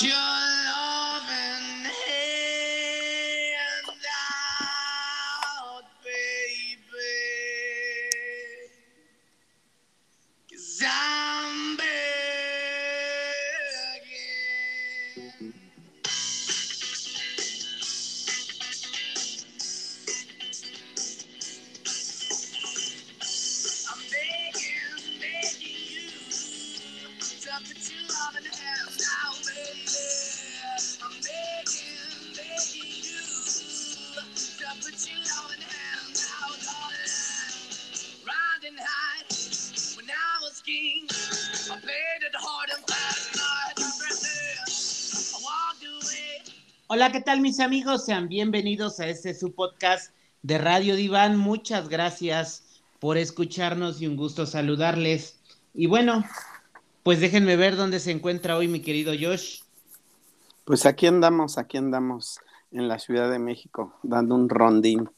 Russia! Hola, ¿qué tal mis amigos? Sean bienvenidos a este su podcast de Radio Diván. Muchas gracias por escucharnos y un gusto saludarles. Y bueno, pues déjenme ver dónde se encuentra hoy mi querido Josh. Pues aquí andamos, aquí andamos en la Ciudad de México, dando un rondín.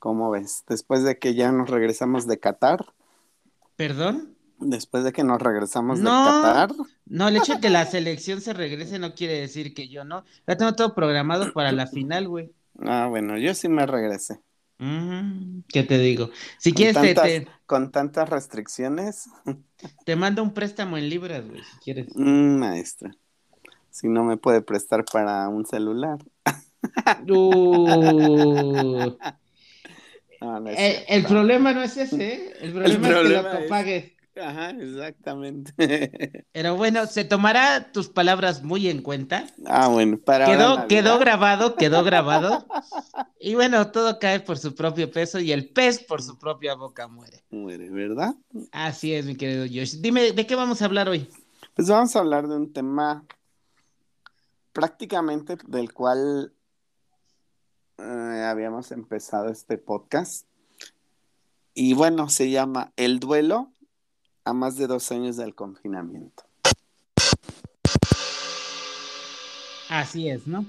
¿Cómo ves? Después de que ya nos regresamos de Qatar, ¿Perdón? Después de que nos regresamos de No. Qatar, No, el hecho de que la selección se regrese no quiere decir que yo no. Ya tengo todo programado para la final, güey. ah, bueno, yo sí me regresé. Mm, ¿Qué te digo? Si Con quieres, te, tantas, te, con tantas restricciones, te mando un préstamo en libras, güey, si quieres. mm, maestra, si no me puede prestar para un celular. Uh. No, no es Eh, el problema no es ese, ¿eh? El problema, problema es que lo es- pagues. Ajá, exactamente. Pero bueno, se tomará tus palabras muy en cuenta. ah, bueno, para Quedó, quedó grabado, quedó grabado. Y bueno, todo cae por su propio peso y el pez por su propia boca muere. Muere, ¿verdad? Así es, mi querido Josh. Dime, ¿de qué vamos a hablar hoy? Pues vamos a hablar de un tema prácticamente del cual eh, habíamos empezado este podcast. Y bueno, se llama El duelo a más de dos años del confinamiento. Así es, ¿no?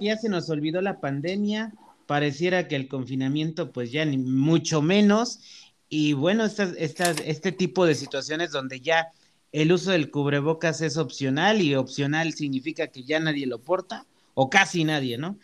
Ya se nos olvidó la pandemia, pareciera que el confinamiento, pues ya ni mucho menos. Y bueno, este tipo de situaciones donde ya el uso del cubrebocas es opcional y opcional significa que ya nadie lo porta, o casi nadie, ¿no?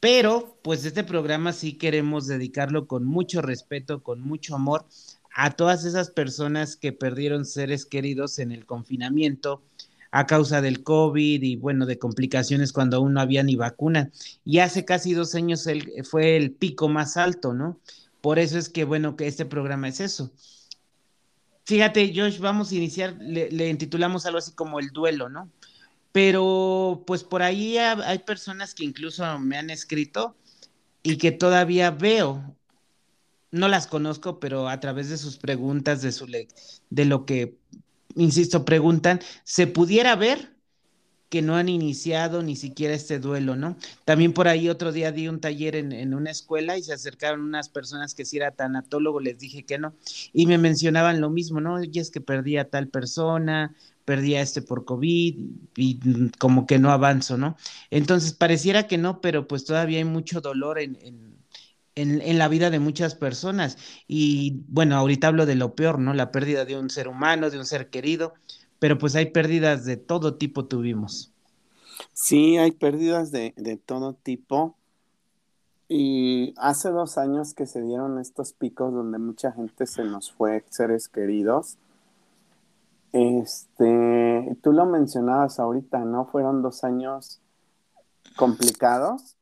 Pero, pues este programa sí queremos dedicarlo con mucho respeto, con mucho amor a todas esas personas que perdieron seres queridos en el confinamiento a causa del COVID y bueno, de complicaciones cuando aún no había ni vacuna. Y hace casi dos años fue el pico más alto, ¿no? Por eso es que bueno, que este programa es eso. Fíjate, Josh, vamos a iniciar, le, le intitulamos algo así como el duelo, ¿no? Pero pues por ahí ha- hay personas que incluso me han escrito y que todavía veo, no las conozco, pero a través de sus preguntas, de su de lo que, insisto, preguntan, se pudiera ver que no han iniciado ni siquiera este duelo, ¿no? También por ahí otro día di un taller en, en una escuela y se acercaron unas personas que si era tanatólogo, les dije que no, y me mencionaban lo mismo, ¿no? Oye, es que perdí a tal persona, perdí a este por COVID y como que no avanzo, ¿no? Entonces pareciera que no, pero pues todavía hay mucho dolor en, en, en, en la vida de muchas personas. Y bueno, ahorita hablo de lo peor, ¿no? La pérdida de un ser humano, de un ser querido, pero pues hay pérdidas de todo tipo tuvimos. Sí, hay pérdidas de, de todo tipo. Y hace dos años que se dieron estos picos donde mucha gente se nos fue, seres queridos. Este, tú lo mencionabas ahorita, ¿no? Fueron dos años complicados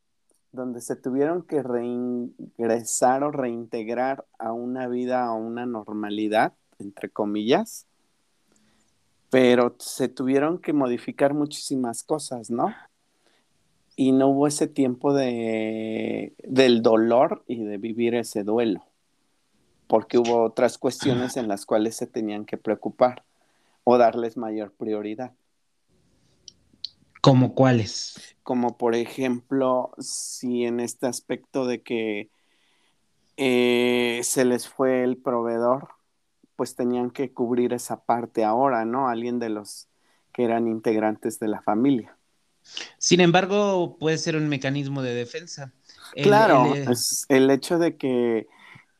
donde se tuvieron que reingresar o reintegrar a una vida, a una normalidad, entre comillas, pero se tuvieron que modificar muchísimas cosas, ¿no? Y no hubo ese tiempo de, del dolor y de vivir ese duelo, porque hubo otras cuestiones en las cuales se tenían que preocupar o darles mayor prioridad. ¿Como cuáles? Como por ejemplo, si en este aspecto de que eh, se les fue el proveedor, pues tenían que cubrir esa parte ahora, ¿no? Alguien de los que eran integrantes de la familia. Sin embargo, puede ser un mecanismo de defensa. El- claro, el- es el hecho de que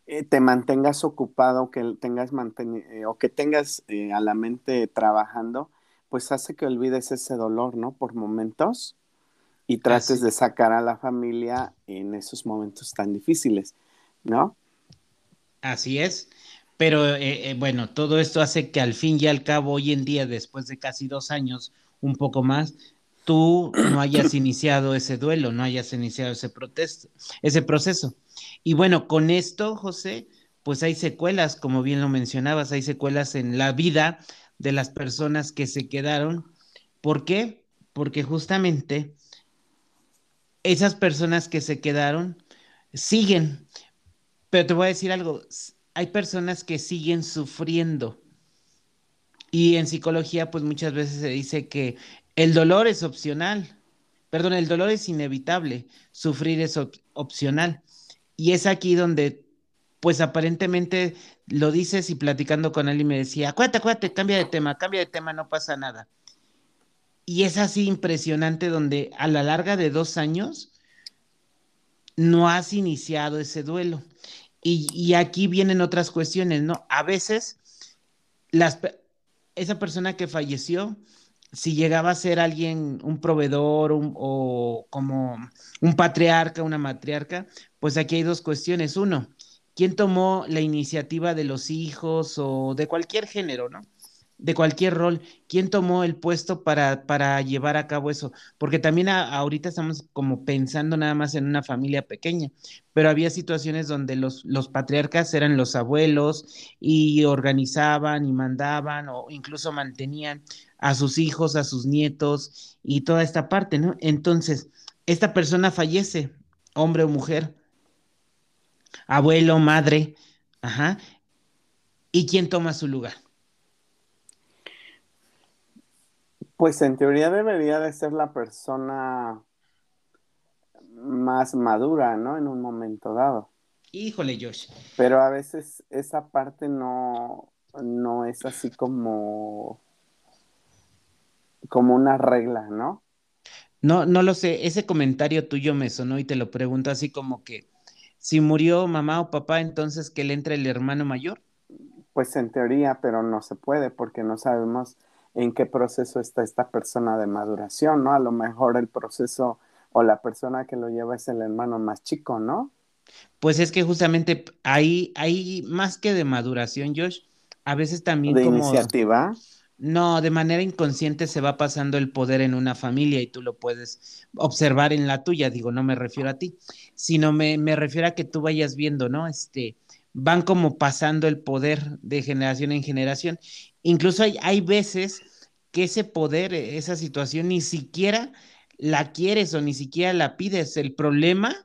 eh, te mantengas ocupado, que tengas manten- eh, o que tengas eh, a la mente trabajando, pues hace que olvides ese dolor, ¿no? Por momentos y trates de sacar a la familia en esos momentos tan difíciles, ¿no? Así es. Pero eh, eh, bueno, todo esto hace que al fin y al cabo, hoy en día, después de casi dos años, un poco más, tú no hayas iniciado ese duelo, no hayas iniciado ese, protesto, ese proceso. Y bueno, con esto, José, pues hay secuelas, como bien lo mencionabas, hay secuelas en la vida de las personas que se quedaron. ¿Por qué? Porque justamente esas personas que se quedaron siguen. Pero te voy a decir algo, hay personas que siguen sufriendo. Y en psicología, pues muchas veces se dice que el dolor es opcional. Perdón, el dolor es inevitable, sufrir es opcional. Y es aquí donde, pues aparentemente lo dices y platicando con él y me decía, acuérdate, acuérdate, cambia de tema, cambia de tema, no pasa nada. Y es así impresionante donde a la larga de dos años no has iniciado ese duelo. Y, aquí vienen otras cuestiones, ¿no? A veces las, esa persona que falleció, si llegaba a ser alguien, un proveedor o como un patriarca, una matriarca, pues aquí hay dos cuestiones. Uno, ¿quién tomó la iniciativa de los hijos o de cualquier género, ¿no? de cualquier rol, ¿quién tomó el puesto para, para llevar a cabo eso? Porque también ahorita estamos como pensando nada más en una familia pequeña, pero había situaciones donde los, los patriarcas eran los abuelos y organizaban y mandaban o incluso mantenían a sus hijos, a sus nietos y toda esta parte, ¿no? Entonces, esta persona fallece, hombre o mujer, abuelo, madre, ajá, ¿y quién toma su lugar? Pues en teoría debería de ser la persona más madura, ¿no? En un momento dado. Híjole, Josh. Pero a veces esa parte no, no es así como, como una regla, ¿no? No, no lo sé. Ese comentario tuyo me sonó y te lo pregunto así como que si murió mamá o papá, entonces que le entre el hermano mayor. Pues en teoría, pero no se puede porque no sabemos en qué proceso está esta persona de maduración, ¿no? A lo mejor el proceso o la persona que lo lleva es el hermano más chico, ¿no? Pues es que justamente ahí, hay más que de maduración, Josh, a veces también de iniciativa. No, de manera inconsciente se va pasando el poder en una familia y tú lo puedes observar en la tuya, digo, no me refiero a ti, sino me, me refiero a que tú vayas viendo, ¿no? Este, van como pasando el poder de generación en generación Incluso hay, hay veces que ese poder, esa situación, ni siquiera la quieres o ni siquiera la pides. El problema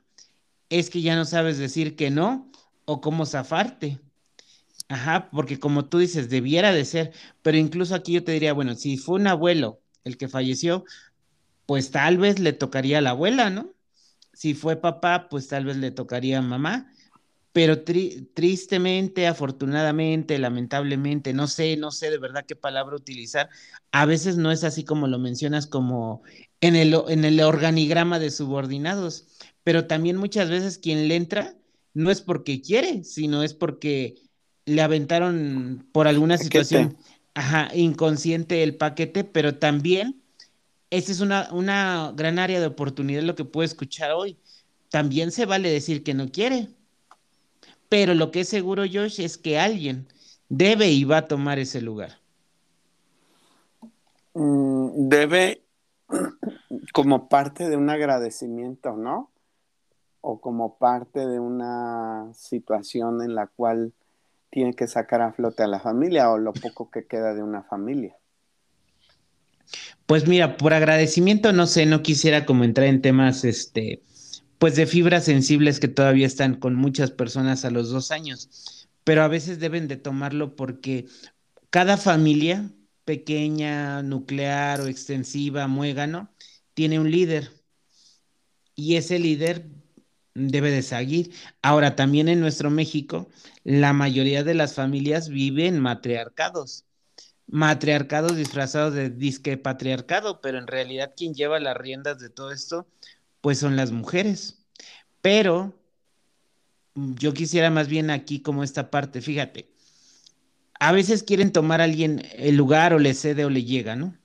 es que ya no sabes decir que no o cómo zafarte. Ajá, porque como tú dices, debiera de ser, pero incluso aquí yo te diría, bueno, si fue un abuelo el que falleció, pues tal vez le tocaría a la abuela, ¿no? Si fue papá, pues tal vez le tocaría a mamá pero tristemente, afortunadamente, lamentablemente, no sé, no sé de verdad qué palabra utilizar, a veces no es así como lo mencionas como en el, en el organigrama de subordinados, pero también muchas veces quien le entra no es porque quiere, sino es porque le aventaron por alguna situación ajá, inconsciente el paquete, pero también esa es una, una gran área de oportunidad lo que puedo escuchar hoy. También se vale decir que no quiere pero lo que es seguro, Josh, es que alguien debe y va a tomar ese lugar. Mm, debe como parte de un agradecimiento, ¿no? O como parte de una situación en la cual tiene que sacar a flote a la familia o lo poco que queda de una familia. Pues mira, por agradecimiento, no sé, no quisiera como entrar en temas, este, pues de fibras sensibles que todavía están con muchas personas a los dos años, pero a veces deben de tomarlo porque cada familia, pequeña, nuclear o extensiva, muégano, tiene un líder y ese líder debe de seguir. Ahora, también en nuestro México, la mayoría de las familias viven matriarcados. Matriarcados disfrazados de disque patriarcado, pero en realidad quien lleva las riendas de todo esto pues son las mujeres. Pero yo quisiera más bien aquí como esta parte, fíjate, a veces quieren tomar a alguien el lugar o le cede o le llega, ¿no?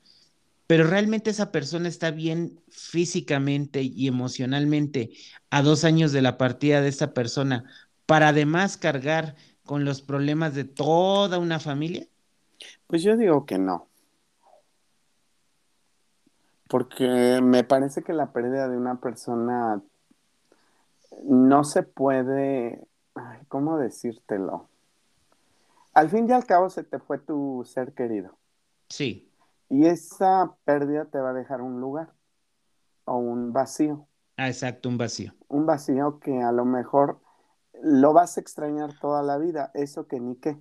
pero realmente esa persona está bien físicamente y emocionalmente a dos años de la partida de esa persona para además cargar con los problemas de toda una familia? Pues yo digo que no. Porque me parece que la pérdida de una persona no se puede, ¿cómo decírtelo? Al fin y al cabo se te fue tu ser querido. Sí. Y esa pérdida te va a dejar un lugar o un vacío. Ah, exacto, un vacío. Un vacío que a lo mejor lo vas a extrañar toda la vida, eso que ni qué.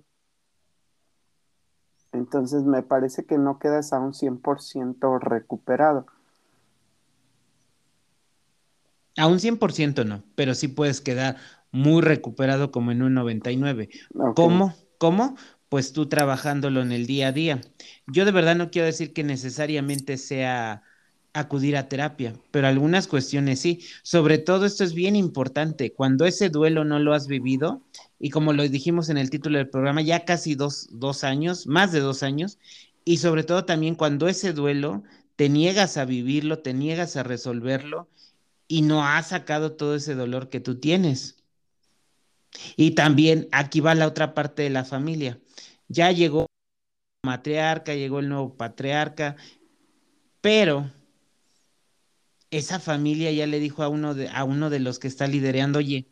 Entonces me parece que no quedas a un 100% recuperado. A un 100% no, pero sí puedes quedar muy recuperado como en un 99. ¿Cómo? ¿Cómo? pues tú trabajándolo en el día a día. Yo de verdad no quiero decir que necesariamente sea acudir a terapia, pero algunas cuestiones sí. Sobre todo esto es bien importante, cuando ese duelo no lo has vivido, y como lo dijimos en el título del programa, ya casi dos, dos años, más de dos años, y sobre todo también cuando ese duelo te niegas a vivirlo, te niegas a resolverlo y no has sacado todo ese dolor que tú tienes. Y también aquí va la otra parte de la familia ya llegó la matriarca, llegó el nuevo patriarca, pero esa familia ya le dijo a uno de, a uno de los que está liderando, oye,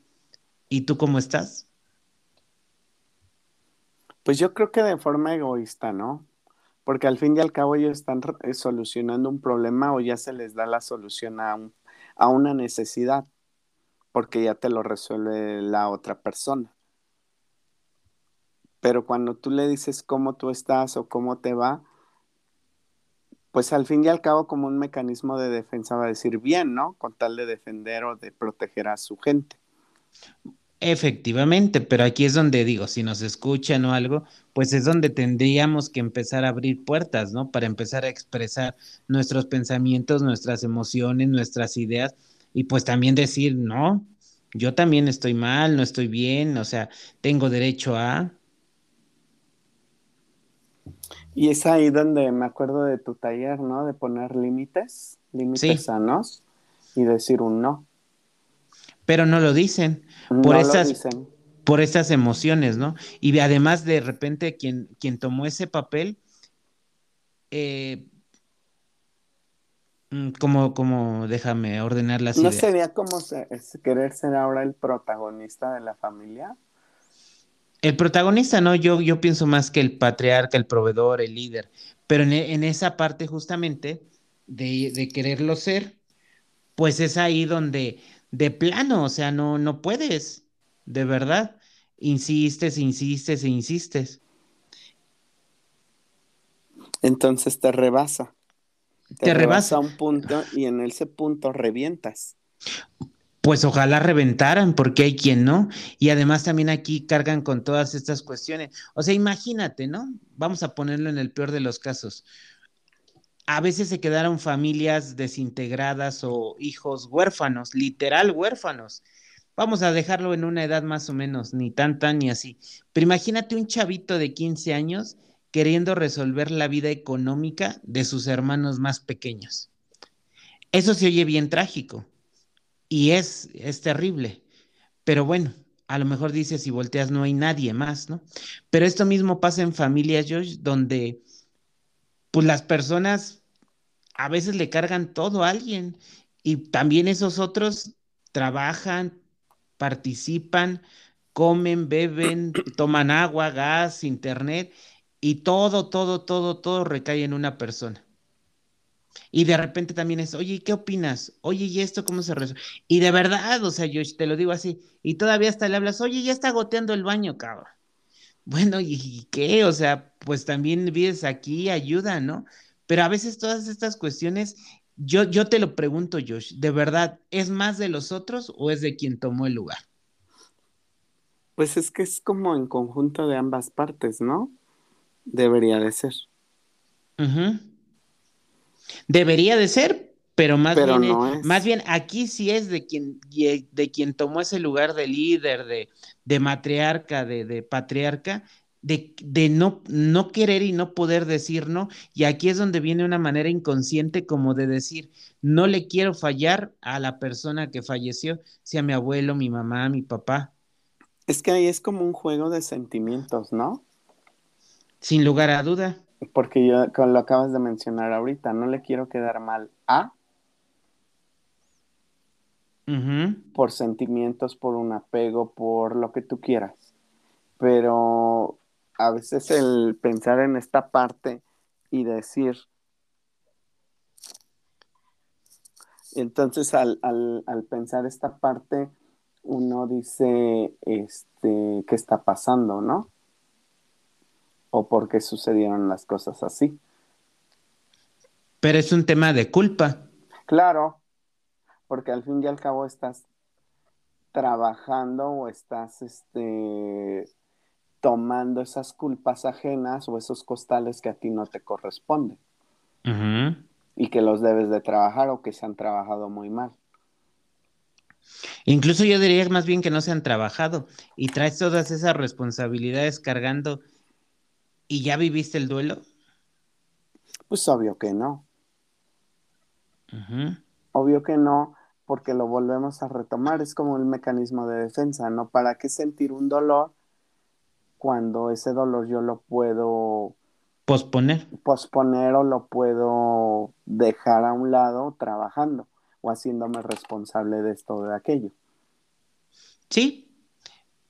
¿y tú cómo estás? Pues yo creo que de forma egoísta, ¿no? Porque al fin y al cabo ellos están eh, solucionando un problema o ya se les da la solución a, a una necesidad, porque ya te lo resuelve la otra persona. Pero cuando tú le dices cómo tú estás o cómo te va, pues al fin y al cabo como un mecanismo de defensa va a decir bien, ¿no? Con tal de defender o de proteger a su gente. Efectivamente, pero aquí es donde digo, si nos escuchan o algo, pues es donde tendríamos que empezar a abrir puertas, ¿no? Para empezar a expresar nuestros pensamientos, nuestras emociones, nuestras ideas y pues también decir, no, yo también estoy mal, no estoy bien, o sea, tengo derecho a, y es ahí donde me acuerdo de tu taller, ¿no? De poner límites, límites sanos y decir un no. Pero no lo dicen. Por estas, por estas emociones, ¿no? Y además de repente quien, quien tomó ese papel, eh, mm, como, como, déjame ordenar las ¿No sería como querer ser ahora el protagonista de la familia? El protagonista, no, yo, yo pienso más que el patriarca, el proveedor, el líder, pero en, esa parte justamente de, quererlo ser, pues es ahí donde de plano, o sea, no, no puedes, de verdad, insistes, insistes e insistes. Entonces te rebasa. Te, rebasa. rebasa un punto y en ese punto revientas pues ojalá reventaran, porque hay quien no. Y además también aquí cargan con todas estas cuestiones. O sea, imagínate, ¿no? Vamos a ponerlo en el peor de los casos. A veces se quedaron familias desintegradas o hijos huérfanos, literal huérfanos. Vamos a dejarlo en una edad más o menos, ni tan tan ni así. Pero imagínate un chavito de 15 años queriendo resolver la vida económica de sus hermanos más pequeños. Eso se oye bien trágico y es, es terrible. Pero bueno, a lo mejor dices, si volteas no hay nadie más, ¿no? Pero esto mismo pasa en familias, Josh, donde pues las personas a veces le cargan todo a alguien y también esos otros trabajan, participan, comen, beben, toman agua, gas, internet y todo, todo, todo, todo recae en una persona. Y de repente también es, oye, ¿qué opinas? Oye, ¿y esto cómo se resuelve? Y de verdad, o sea, yo te lo digo así, y todavía hasta le hablas, oye, ya está goteando el baño, cabrón. Bueno, ¿y qué? O sea, pues también vives aquí, ayuda, ¿no? Pero a veces todas estas cuestiones, yo, yo te lo pregunto, Josh, ¿de verdad es más de los otros o es de quien tomó el lugar? Pues es que es como en conjunto de ambas partes, ¿no? Debería de ser. Ajá. Debería de ser, pero más bien, más bien aquí sí es de quien, de quien tomó ese lugar de líder, de, de matriarca, de, de patriarca, de, de, no, no querer y no poder decir no. Y aquí es donde viene una manera inconsciente como de decir, no le quiero fallar a la persona que falleció, sea mi abuelo, mi mamá, mi papá. Es que ahí es como un juego de sentimientos, ¿no? Sin lugar a duda. Porque yo lo acabas de mencionar ahorita, no le quiero quedar mal a por sentimientos, por un apego, por lo que tú quieras. Pero a veces el pensar en esta parte y decir, entonces al, al, pensar esta parte, uno dice, este, ¿qué está pasando, no? O por qué sucedieron las cosas así. Pero es un tema de culpa. Claro, porque al fin y al cabo estás trabajando o estás este, tomando esas culpas ajenas o esos costales que a ti no te corresponden y que los debes de trabajar o que se han trabajado muy mal. Incluso yo diría más bien que no se han trabajado y traes todas esas responsabilidades cargando y ya viviste el duelo. Pues obvio que no. Obvio que no, porque lo volvemos a retomar, es como un mecanismo de defensa, ¿no? ¿Para qué sentir un dolor cuando ese dolor yo lo puedo posponer? Posponer o lo puedo dejar a un lado trabajando o haciéndome responsable de esto o de aquello. Sí,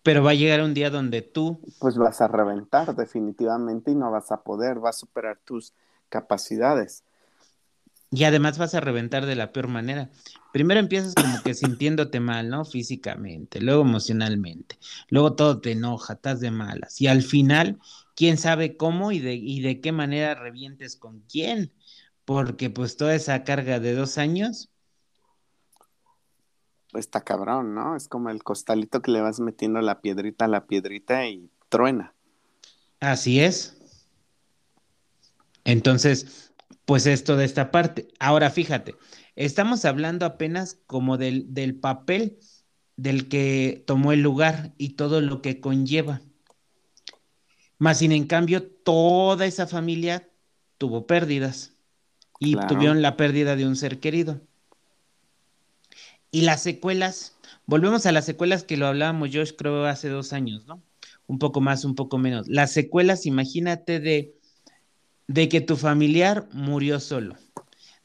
pero va a llegar un día donde tú... Pues vas a reventar definitivamente y no vas a poder, vas a superar tus capacidades. Y además vas a reventar de la peor manera. Primero empiezas como que sintiéndote mal, ¿no? Físicamente, luego emocionalmente, luego todo te enoja, estás de malas. Y al final, quién sabe cómo y de, y de qué manera revientes con quién. Porque pues toda esa carga de dos años. Está cabrón, ¿no? Es como el costalito que le vas metiendo la piedrita a la piedrita y truena. Así es. Entonces, pues esto de esta parte. Ahora fíjate, estamos hablando apenas como del, del papel del que tomó el lugar y todo lo que conlleva. Más sin en cambio, toda esa familia tuvo pérdidas y tuvieron la pérdida de un ser querido. Y las secuelas, volvemos a las secuelas que lo hablábamos yo creo hace dos años, ¿no? Un poco más, un poco menos. Las secuelas, imagínate de de que tu familiar murió solo,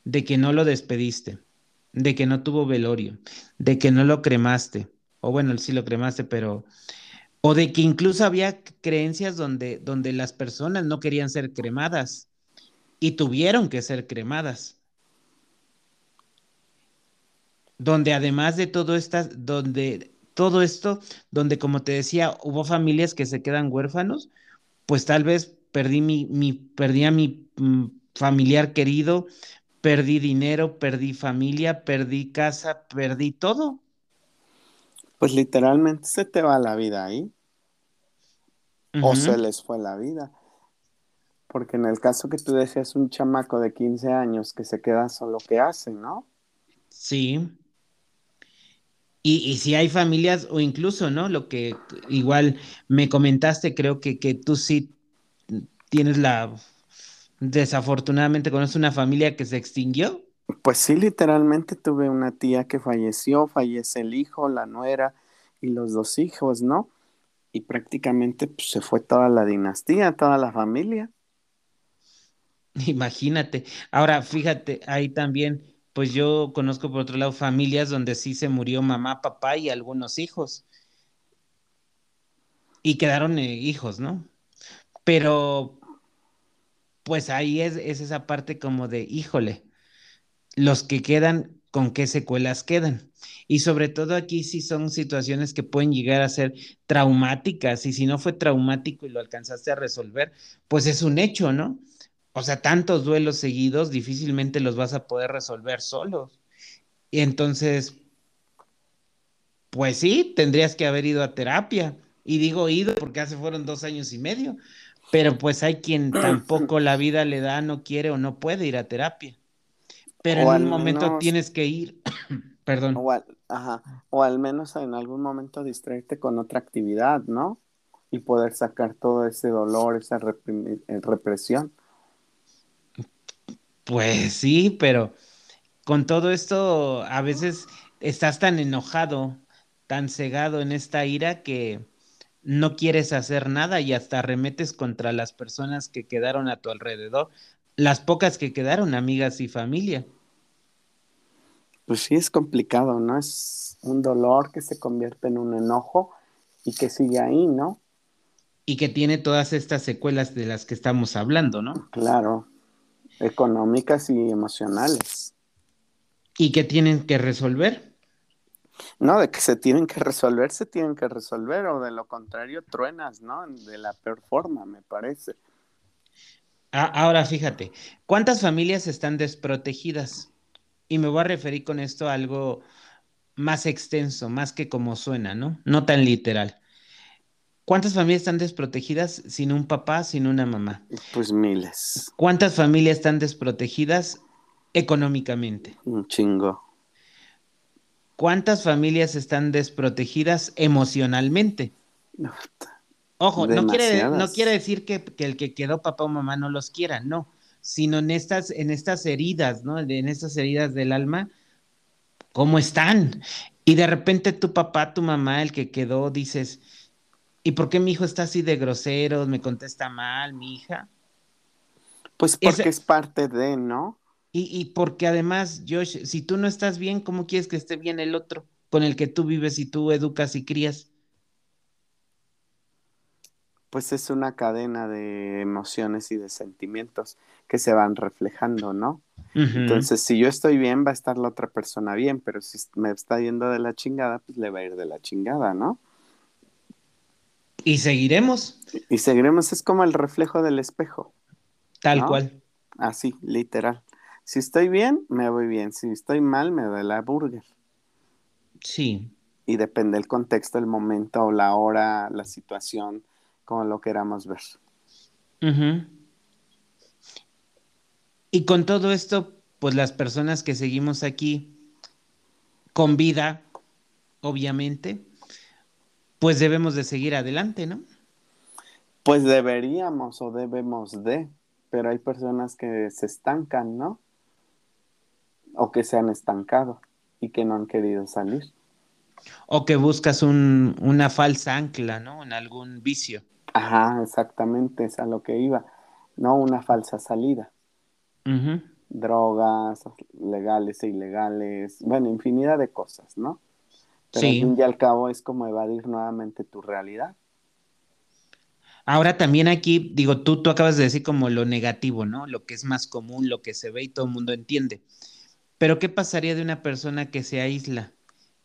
de que no lo despediste, de que no tuvo velorio, de que no lo cremaste, o bueno, sí lo cremaste, pero... O de que incluso había creencias donde, donde las personas no querían ser cremadas y tuvieron que ser cremadas. Donde además de todo esto, donde todo esto, donde como te decía, hubo familias que se quedan huérfanos, pues tal vez perdí mi, mi perdí a mi mm, familiar querido, perdí dinero, perdí familia, perdí casa, perdí todo. Pues literalmente se te va la vida ahí. O se les fue la vida. Porque en el caso que tú decías, un chamaco de 15 años que se queda solo, ¿qué hace, no? Sí. Y, y, si hay familias, o incluso, ¿no? Lo que igual me comentaste, creo que, que tú sí tienes la, desafortunadamente conoces una familia que se extinguió. Pues sí, literalmente tuve una tía que falleció, fallece el hijo, la nuera y los dos hijos, ¿no? Y prácticamente pues, se fue toda la dinastía, toda la familia. Imagínate. Ahora, fíjate, ahí también, pues yo conozco por otro lado familias donde sí se murió mamá, papá y algunos hijos. Y quedaron eh, hijos, ¿no? Pero pues ahí es, esa parte como de, híjole, los que quedan, ¿con qué secuelas quedan? Y sobre todo aquí sí son situaciones que pueden llegar a ser traumáticas y si no fue traumático y lo alcanzaste a resolver, pues es un hecho, ¿no? O sea, tantos duelos seguidos difícilmente los vas a poder resolver solos. Y entonces, pues sí, tendrías que haber ido a terapia. Y digo ido porque hace fueron dos años y medio, pero pues hay quien tampoco la vida le da, no quiere o no puede ir a terapia. Pero en un momento tienes que ir, perdón. O al, ajá, o al menos en algún momento distraerte con otra actividad, ¿no? y poder sacar todo ese dolor, esa eh, represión. Pues sí, pero con todo esto a veces estás tan enojado, tan cegado en esta ira que no quieres hacer nada y hasta remetes contra las personas que quedaron a tu alrededor, las pocas que quedaron, amigas y familia. Pues sí, es complicado, ¿no? Es un dolor que se convierte en un enojo y que sigue ahí, ¿no? Y que tiene todas estas secuelas de las que estamos hablando, ¿no? Claro, económicas y emocionales. ¿Y que tienen que resolver? No, de que se tienen que resolver, se tienen que resolver, o de lo contrario, truenas, ¿no? De la peor forma, me parece. Ahora fíjate, ¿cuántas familias están desprotegidas? Y me voy a referir con esto a algo más extenso, más que como suena, ¿no? No tan literal. ¿Cuántas familias están desprotegidas sin un papá, sin una mamá? Pues miles. ¿Cuántas familias están desprotegidas económicamente? Un chingo. ¿Cuántas familias están desprotegidas emocionalmente? Ojo, no quiere, no quiere, decir que, el que quedó papá o mamá no los quiera, no, sino en estas, en estas heridas, ¿no? En estas heridas del alma, ¿cómo están? Y de repente tu papá, tu mamá, el que quedó, dices, ¿y por qué mi hijo está así de grosero? ¿Me contesta mal, mi hija? Pues porque es parte de, ¿no? Y, porque además, Josh, si tú no estás bien, ¿cómo quieres que esté bien el otro con el que tú vives y tú educas y crías? Pues es una cadena de emociones y de sentimientos que se van reflejando, ¿no? Entonces, si yo estoy bien, va a estar la otra persona bien, pero si me está yendo de la chingada, pues le va a ir de la chingada, ¿no? Y seguiremos. Y seguiremos, es como el reflejo del espejo. Tal cual. Así, literal. Si estoy bien, me voy bien. Si estoy mal, me doy la burger. Sí. Y depende del contexto, el momento, la hora, la situación, como lo queramos ver. Y con todo esto, pues las personas que seguimos aquí con vida, obviamente, pues debemos de seguir adelante, ¿no? Pues deberíamos o debemos de, pero hay personas que se estancan, ¿no? o que se han estancado y que no han querido salir. O que buscas un, una falsa ancla, ¿no? En algún vicio. Ajá, exactamente, es a lo que iba. No una falsa salida. Drogas, legales e ilegales, bueno, infinidad de cosas, ¿no? Pero al fin y al cabo es como evadir nuevamente tu realidad. Ahora también aquí, digo, tú, tú acabas de decir como lo negativo, ¿no? Lo que es más común, lo que se ve y todo el mundo entiende. Pero ¿qué pasaría de una persona que se aísla?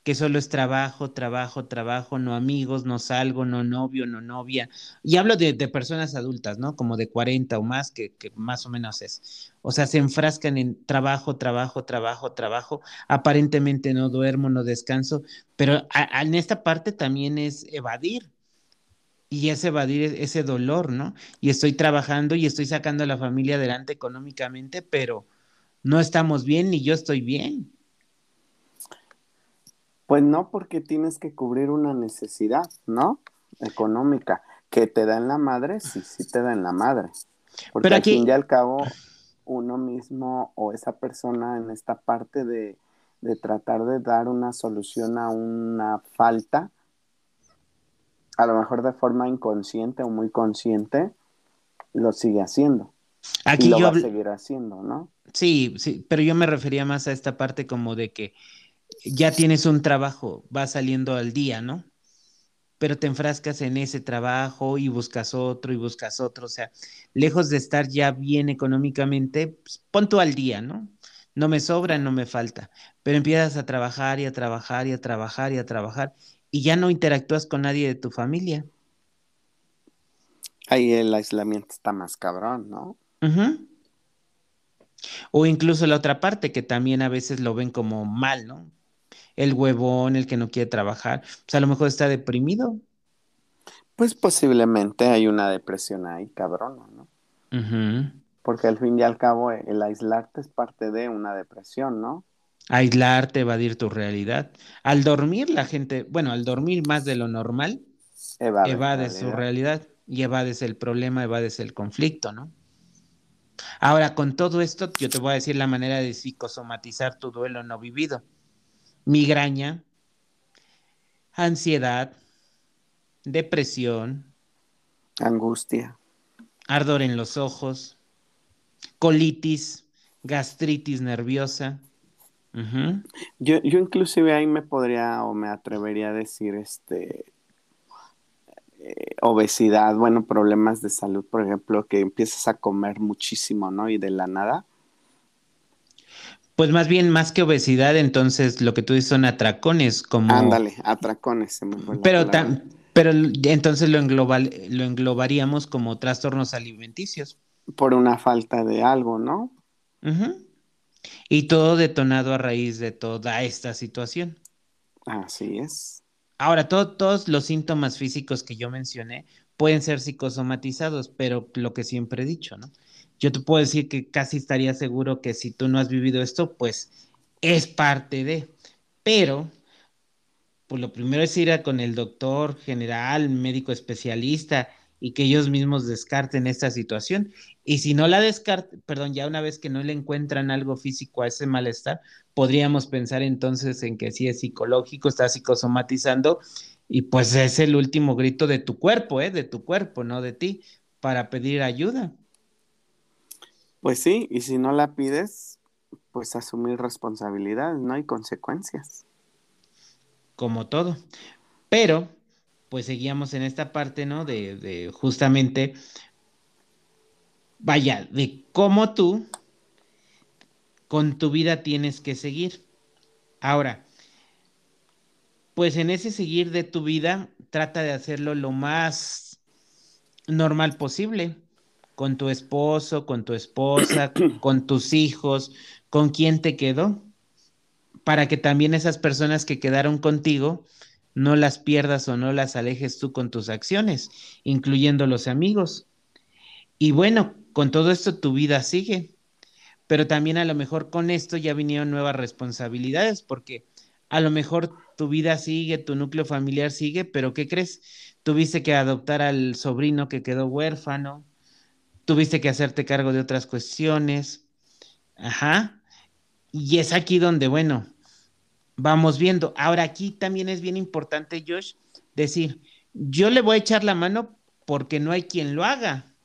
Que solo es trabajo, trabajo, trabajo, no amigos, no salgo, no novio, no novia. Y hablo de, personas adultas, ¿no? Como de 40 o más, que, más o menos es. O sea, se enfrascan en trabajo, trabajo, trabajo, trabajo. Aparentemente no duermo, no descanso, pero en esta parte también es evadir y es evadir e, ese dolor, ¿no? Y estoy trabajando y estoy sacando a la familia adelante económicamente, pero no estamos bien ni yo estoy bien. Pues no, porque tienes que cubrir una necesidad, ¿no? Económica. Que te da en la madre, sí, sí te da en la madre. Porque al fin y al cabo, uno mismo o esa persona en esta parte de, de tratar de dar una solución a una falta, a lo mejor de forma inconsciente o muy consciente, lo sigue haciendo. Aquí y lo va a seguir haciendo, ¿no? Sí, sí, pero yo me refería más a esta parte como de que ya tienes un trabajo, va saliendo al día, ¿no? Pero te enfrascas en ese trabajo y buscas otro y buscas otro, o sea, lejos de estar ya bien económicamente, pues, pon tú al día, ¿no? No me sobra, no me falta, pero empiezas a trabajar y a trabajar y a trabajar y a trabajar y ya no interactúas con nadie de tu familia. Ahí el aislamiento está más cabrón, ¿no? O incluso la otra parte, que también a veces lo ven como mal, ¿no? El huevón, el que no quiere trabajar, pues a lo mejor está deprimido. Pues posiblemente hay una depresión ahí, cabrón, ¿no? Porque al fin y al cabo el aislarte es parte de una depresión, ¿no? Aislarte, evadir tu realidad. Al dormir la gente, bueno, al dormir más de lo normal, evades su realidad y evades el problema, evades el conflicto, ¿no? Ahora, con todo esto, yo te voy a decir la manera de psicosomatizar tu duelo no vivido. Migraña, ansiedad, depresión, Angustia. ardor en los ojos, colitis, gastritis nerviosa. Yo, yo inclusive ahí me podría o me atrevería a decir este eh, obesidad, bueno, problemas de salud, por ejemplo, que empiezas a comer muchísimo, ¿no? Y de la nada. Pues más bien, más que obesidad, entonces lo que tú dices son atracones, como... Ándale, atracones, se me fue Pero, pero entonces lo, englobal- lo englobaríamos como trastornos alimenticios. Por una falta de algo, ¿no? Y todo detonado a raíz de toda esta situación. Así es. Ahora, to- todos los síntomas físicos que yo mencioné pueden ser psicosomatizados, pero lo que siempre he dicho, ¿no? Yo te puedo decir que casi estaría seguro que si tú no has vivido esto, pues es parte de. Pero, pues lo primero es ir a con el doctor general, médico especialista, y que ellos mismos descarten esta situación. Y si no la descartan, perdón, ya una vez que no le encuentran algo físico a ese malestar, podríamos pensar entonces en que sí es psicológico, está psicosomatizando, y pues es el último grito de tu cuerpo, ¿eh? De tu cuerpo, no de ti, para pedir ayuda. Pues sí, y si no la pides, pues asumir responsabilidades, ¿no? Y consecuencias. como todo. Pero, pues seguíamos en esta parte, ¿no? De, de justamente, vaya, de cómo tú con tu vida tienes que seguir. Ahora, pues en ese seguir de tu vida, trata de hacerlo lo más normal posible, con tu esposo, con tu esposa, con tus hijos, con quien te quedó, para que también esas personas que quedaron contigo no las pierdas o no las alejes tú con tus acciones, incluyendo los amigos. Y bueno, con todo esto tu vida sigue, pero también a lo mejor con esto ya vinieron nuevas responsabilidades, porque a lo mejor tu vida sigue, tu núcleo familiar sigue, pero ¿qué crees? Tuviste que adoptar al sobrino que quedó huérfano, tuviste que hacerte cargo de otras cuestiones, ajá, y es aquí donde, bueno, vamos viendo. Ahora aquí también es bien importante, Josh, decir, yo le voy a echar la mano porque no hay quien lo haga.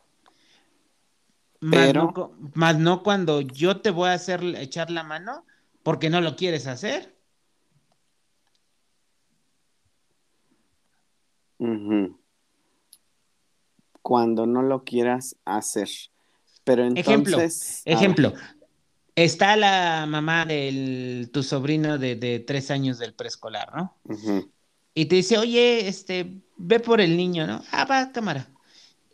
Más, Pero- no, más no cuando yo te voy a hacer echar la mano porque no lo quieres hacer. Ujú. Cuando no lo quieras hacer. Pero Ejemplo, entonces. ver, Ejemplo, está la mamá de tu sobrino de, de tres años del preescolar, ¿no? Y te dice, oye, este, ve por el niño, ¿no? Ah, va, cámara.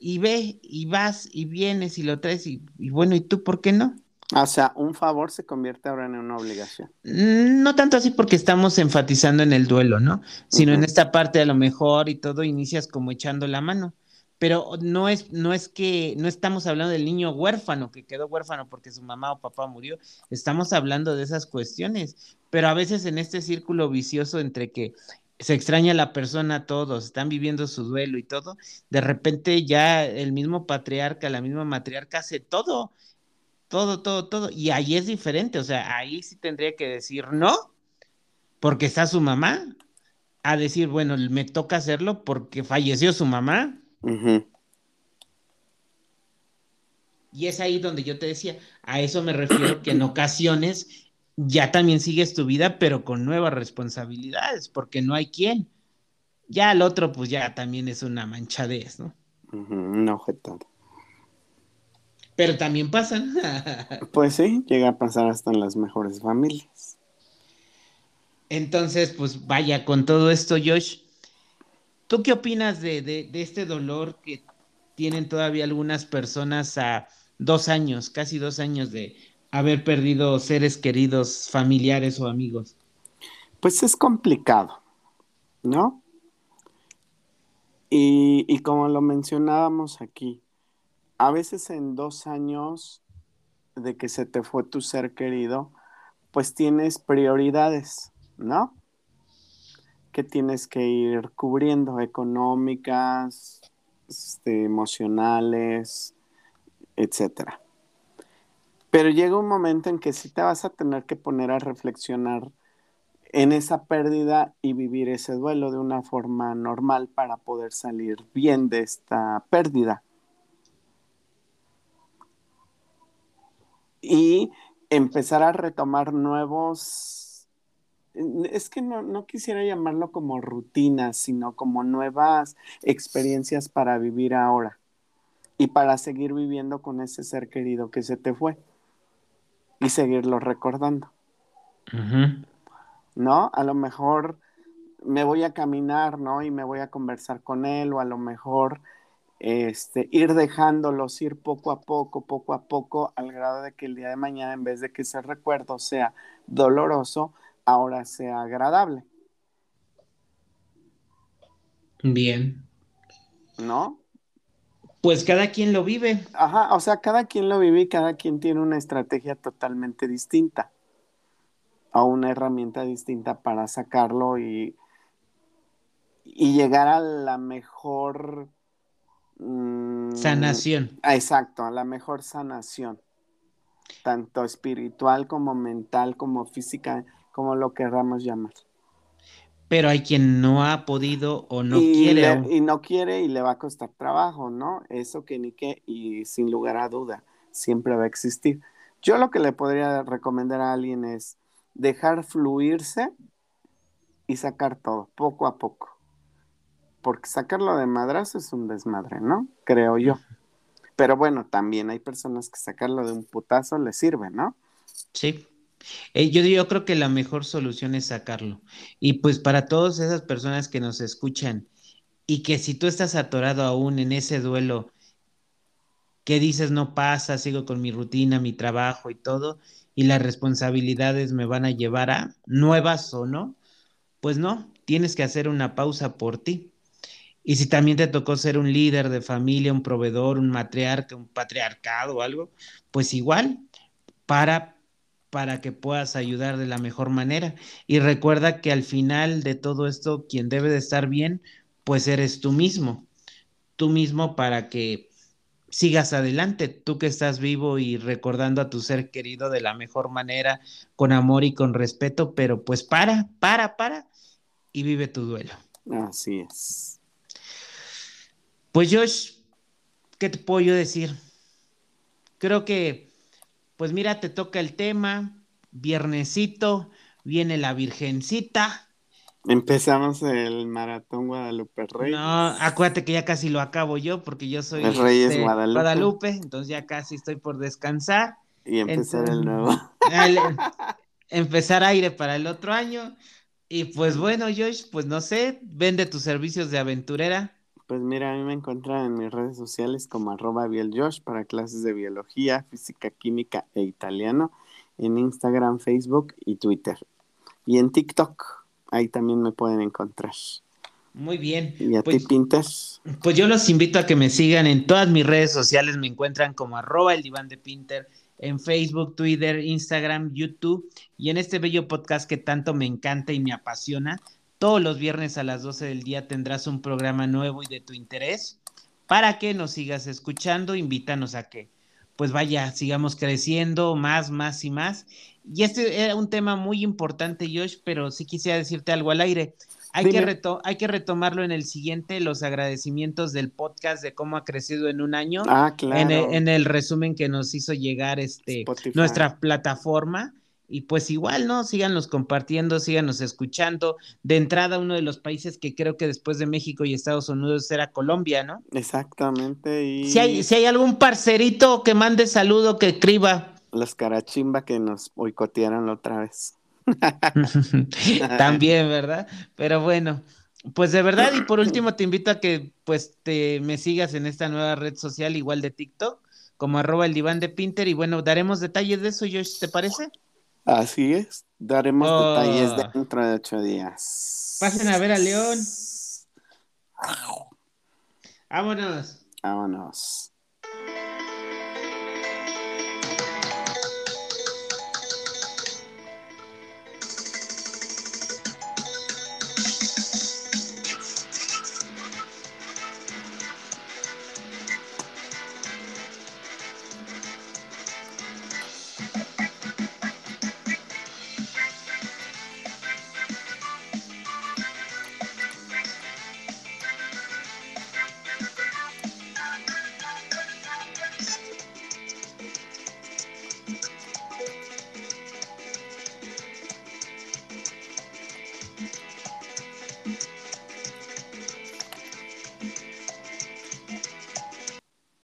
Y ve, y vas, y vienes, y lo traes, y, y bueno, ¿y tú por qué no? O sea, un favor se convierte ahora en una obligación. Mm, No tanto así porque estamos enfatizando en el duelo, ¿no? Sino en esta parte a lo mejor y todo inicias como echando la mano. Pero no es, no es que, no estamos hablando del niño huérfano que quedó huérfano porque su mamá o papá murió. Estamos hablando de esas cuestiones. Pero a veces en este círculo vicioso entre que se extraña a la persona, todos están viviendo su duelo y todo, de repente ya el mismo patriarca, la misma matriarca hace todo, todo, todo, todo. Y ahí es diferente, o sea, ahí sí tendría que decir no, porque está su mamá, a decir, bueno, me toca hacerlo porque falleció su mamá. Y es ahí donde yo te decía, a eso me refiero que en ocasiones ya también sigues tu vida, pero con nuevas responsabilidades, porque no hay quien. Ya el otro, pues ya también es una manchadez, ¿no? Una objetada. Pero también pasan. Pues sí, llega a pasar hasta en las mejores familias. Entonces, pues vaya, con todo esto, Josh, ¿tú qué opinas de, de, este dolor que tienen todavía algunas personas a dos años, casi dos años de haber perdido seres queridos, familiares o amigos? Pues es complicado, ¿no? Y, y como lo mencionábamos aquí, a veces en dos años de que se te fue tu ser querido, pues tienes prioridades, ¿no? Tienes que ir cubriendo, económicas, este, emocionales, etcétera. Pero llega un momento en que sí te vas a tener que poner a reflexionar en esa pérdida y vivir ese duelo de una forma normal para poder salir bien de esta pérdida. Y empezar a retomar nuevos, es que no, no quisiera llamarlo como rutinas, sino como nuevas experiencias para vivir ahora y para seguir viviendo con ese ser querido que se te fue y seguirlo recordando. ¿No? A lo mejor me voy a caminar, ¿no? Y me voy a conversar con él o a lo mejor este, ir dejándolos ir poco a poco, poco a poco, al grado de que el día de mañana, en vez de que ese recuerdo sea doloroso, ahora sea agradable. Bien. ¿No? Pues cada quien lo vive. Ajá, o sea, cada quien lo vive y cada quien tiene una estrategia totalmente distinta o una herramienta distinta para sacarlo y, y llegar a la mejor Mm, sanación. Exacto, a la mejor sanación, tanto espiritual como mental, como física, como lo querramos llamar. Pero hay quien no ha podido o no quiere. y no quiere y le va a costar trabajo, ¿no? Eso que ni qué, y sin lugar a duda, siempre va a existir. Yo lo que le podría recomendar a alguien es dejar fluirse y sacar todo, poco a poco porque sacarlo de madrazo es un desmadre, ¿no? Creo yo. Pero bueno, también hay personas que sacarlo de un putazo les sirve, ¿no? Sí. Eh, yo, yo creo que la mejor solución es sacarlo. Y pues para todas esas personas que nos escuchan y que si tú estás atorado aún en ese duelo, que dices no pasa, sigo con mi rutina, mi trabajo y todo, y las responsabilidades me van a llevar a nuevas o no, pues no, tienes que hacer una pausa por ti y si también te tocó ser un líder de familia, un proveedor, un matriarca, un patriarcado o algo, pues igual, para, para que puedas ayudar de la mejor manera. Y recuerda que al final de todo esto, quien debe de estar bien, pues eres tú mismo. Tú mismo para que sigas adelante, tú que estás vivo y recordando a tu ser querido de la mejor manera, con amor y con respeto, pero pues para, para, para y vive tu duelo. Así es. Pues Josh, ¿qué te puedo yo decir? Creo que, pues mira, te toca el tema, viernesito, viene la Virgencita. Empezamos el maratón Guadalupe Reyes. No, acuérdate que ya casi lo acabo yo porque yo soy el Reyes este, Guadalupe. entonces ya casi estoy por descansar. Y empezar el nuevo. empezar aire para el otro año. Y pues bueno, Josh, pues no sé, vende tus servicios de aventurera. Pues mira, a mí me encuentran en mis redes sociales como arroba bieljosh para clases de biología, física, química e italiano, en Instagram, Facebook y Twitter. Y en TikTok, ahí también me pueden encontrar. Muy bien. ¿Y a ti, pues, Pinter? Pues yo los invito a que me sigan en todas mis redes sociales, me encuentran como arroba el diván de Pinter, en Facebook, Twitter, Instagram, YouTube y en este bello podcast que tanto me encanta y me apasiona, todos los viernes a las 12 del día tendrás un programa nuevo y de tu interés para que nos sigas escuchando. Invítanos a que, pues vaya, sigamos creciendo más, más y más. Y este era un tema muy importante, Josh, pero sí quisiera decirte algo al aire. Hay que, hay que retomarlo en el siguiente, los agradecimientos del podcast de cómo ha crecido en un año. Ah, claro. En el, resumen que nos hizo llegar este, nuestra plataforma. Y pues igual, ¿no? Síganos compartiendo, síganos escuchando. De entrada, uno de los países que creo que después de México y Estados Unidos era Colombia, ¿no? Exactamente. Y... Si, hay, si hay algún parcerito que mande saludo, que escriba. Los carachimba que nos boicotearon la otra vez. También, ¿verdad? Pero bueno, pues de verdad, y por último te invito a que pues te me sigas en esta nueva red social, igual de TikTok, como arroba el diván de Pinter, y bueno, daremos detalles de eso, Josh, ¿te parece? Así es, daremos detalles oh. dentro de ocho días. Pasen a ver a León. Vámonos. Vámonos.